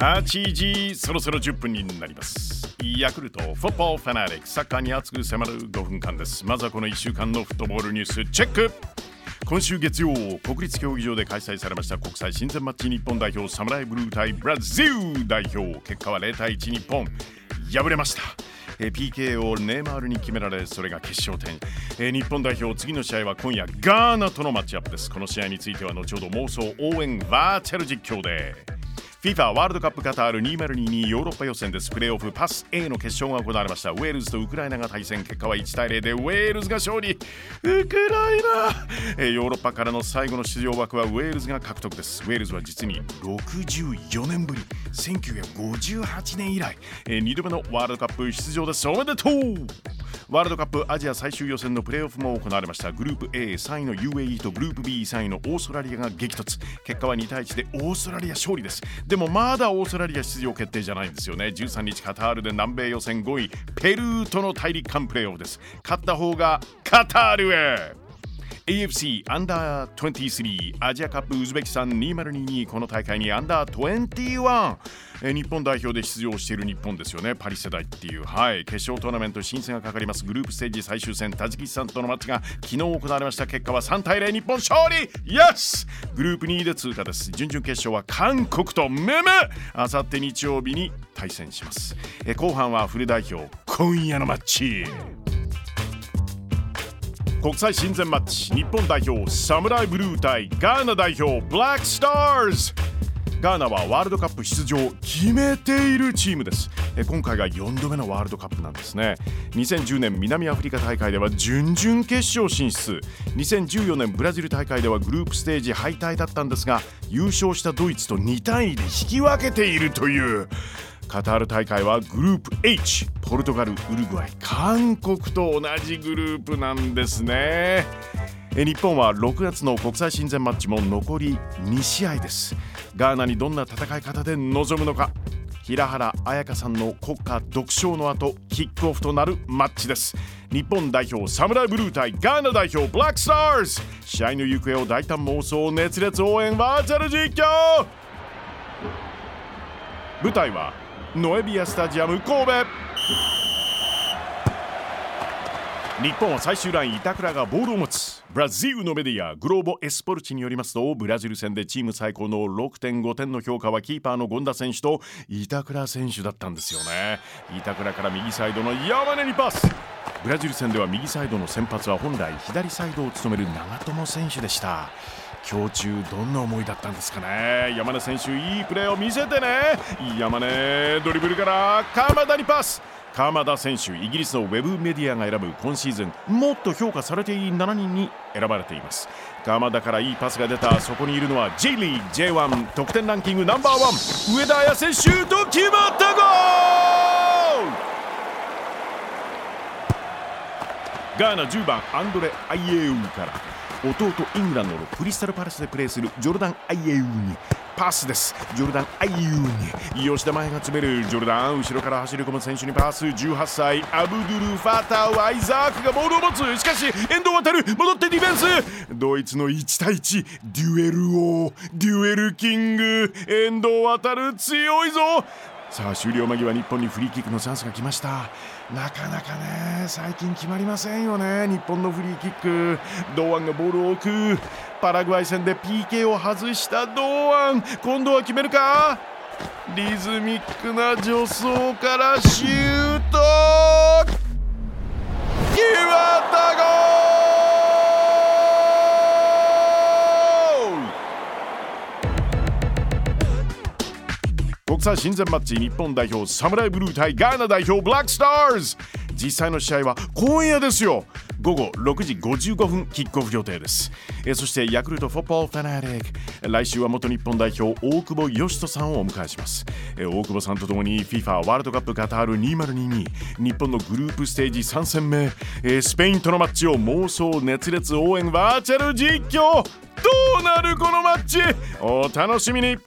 8時そろそろ10分になります。ヤクルトフォットボーファナリックサッカーに熱く迫る5分間です。まずはこの1週間のフットボールニュースチェック。今週月曜国立競技場で開催されました国際親善マッチ日本代表サムライブルー対ブラジル代表結果は0対1日本。敗れました。PK をネイマールに決められそれが決勝点、え日本代表次の試合は今夜ガーナとのマッチアップです。この試合については後ほど妄想応援バーチャル実況で。FIFA ワールドカップカタール2022ヨーロッパ予選です。プレーオフパス A の決勝が行われました。ウェールズとウクライナが対戦。結果は1対0でウェールズが勝利。ウクライナ！ヨーロッパからの最後の出場枠はウェールズが獲得です。ウェールズは実に64年ぶり。1958年以来。2度目のワールドカップ出場です。おめでとう！ワールドカップアジア最終予選のプレーオフも行われました。グループ A3 位の UAE とグループ B3 位のオーストラリアが激突。結果は2対1でオーストラリア勝利です。でもまだオーストラリア出場決定じゃないんですよね。13日カタールで南米予選5位ペルーとの大陸間プレーオフです。勝った方がカタールへ。AFC アンダー23アジアカップウズベキスタン2022この大会にアンダー21え日本代表で出場している日本ですよね。パリ世代っていう。はい。決勝トーナメント進出がかかります。グループステージ最終戦タジキスタンとのマッチが昨日行われました。結果は3対0日本勝利。イエスグループ2位で通過です。準々決勝は韓国とムム。あさって日曜日に対戦します。え後半はフル代表今夜のマッチ。国際親善マッチ日本代表サムライブルー対ガーナ代表ブラックスターズガーナはワールドカップ出場を決めているチームです。今回が4度目のワールドカップなんですね。2010年南アフリカ大会では準々決勝進出。2014年ブラジル大会ではグループステージ敗退だったんですが優勝したドイツと2対2で引き分けているという。カタール大会はグループ H ポルトガルウルグアイ韓国と同じグループなんですね。日本は6月の国際親善マッチも残り2試合です。ガーナにどんな戦い方で臨むのか。平原綾香さんの国歌独唱の後キックオフとなるマッチです。日本代表サムライブルー対ガーナ代表ブラックスターズ試合の行方を大胆妄想熱烈応援バーチャル実況。舞台はノエビアスタジアム神戸日本は最終ライン板倉がボールを持つ。ブラジルのメディアグローボ・エスポルチによりますとブラジル戦でチーム最高の6.5点の評価はキーパーの権田選手と板倉選手だったんですよね。板倉から右サイドの山根にパス。ブラジル戦では右サイドの先発は本来左サイドを務める長友選手でした。今日中どんな思いだったんですかね。山根選手いいプレーを見せてね。山根ドリブルから鎌田にパス。鎌田選手イギリスのウェブメディアが選ぶ今シーズンもっと評価されていい7人に選ばれています。鎌田からいいパスが出たそこにいるのは J リーグ J1 得点ランキングナンバーワン。上田綺世シュート決まったゴールガーナ10番アンドレ・アイエウから。弟イングランドのクリスタルパレスでプレーするジョルダン・アイエウにパスです。ジョルダン・アイエウに吉田前が詰める。ジョルダン後ろから走り込む選手にパス。18歳アブドゥル・ファタウ・アイザークがボールを持つ。しかし遠藤航戻ってディフェンス。ドイツの1対1デュエル王。デュエルキング。遠藤航強いぞ。さあ終了間際日本にフリーキックのチャンスが来ました。なかなかね最近決まりませんよね日本のフリーキック。堂安がボールを置く。パラグアイ戦で PK を外した堂安。今度は決めるか？リズミックな助走からシュート。決まったゴール国際親善マッチ日本代表サムライブルー対ガーナ代表ブラックスターズ実際の試合は今夜ですよ。午後6時55分キックオフ予定です。えそしてヤクルトフォットボーファナリック来週は元日本代表大久保嘉人さんをお迎えします。え大久保さんとともに FIFA ワールドカップカタール2022日本のグループステージ3戦目。えスペインとのマッチを妄想熱烈応援バーチャル実況。どうなるこのマッチ？お楽しみに。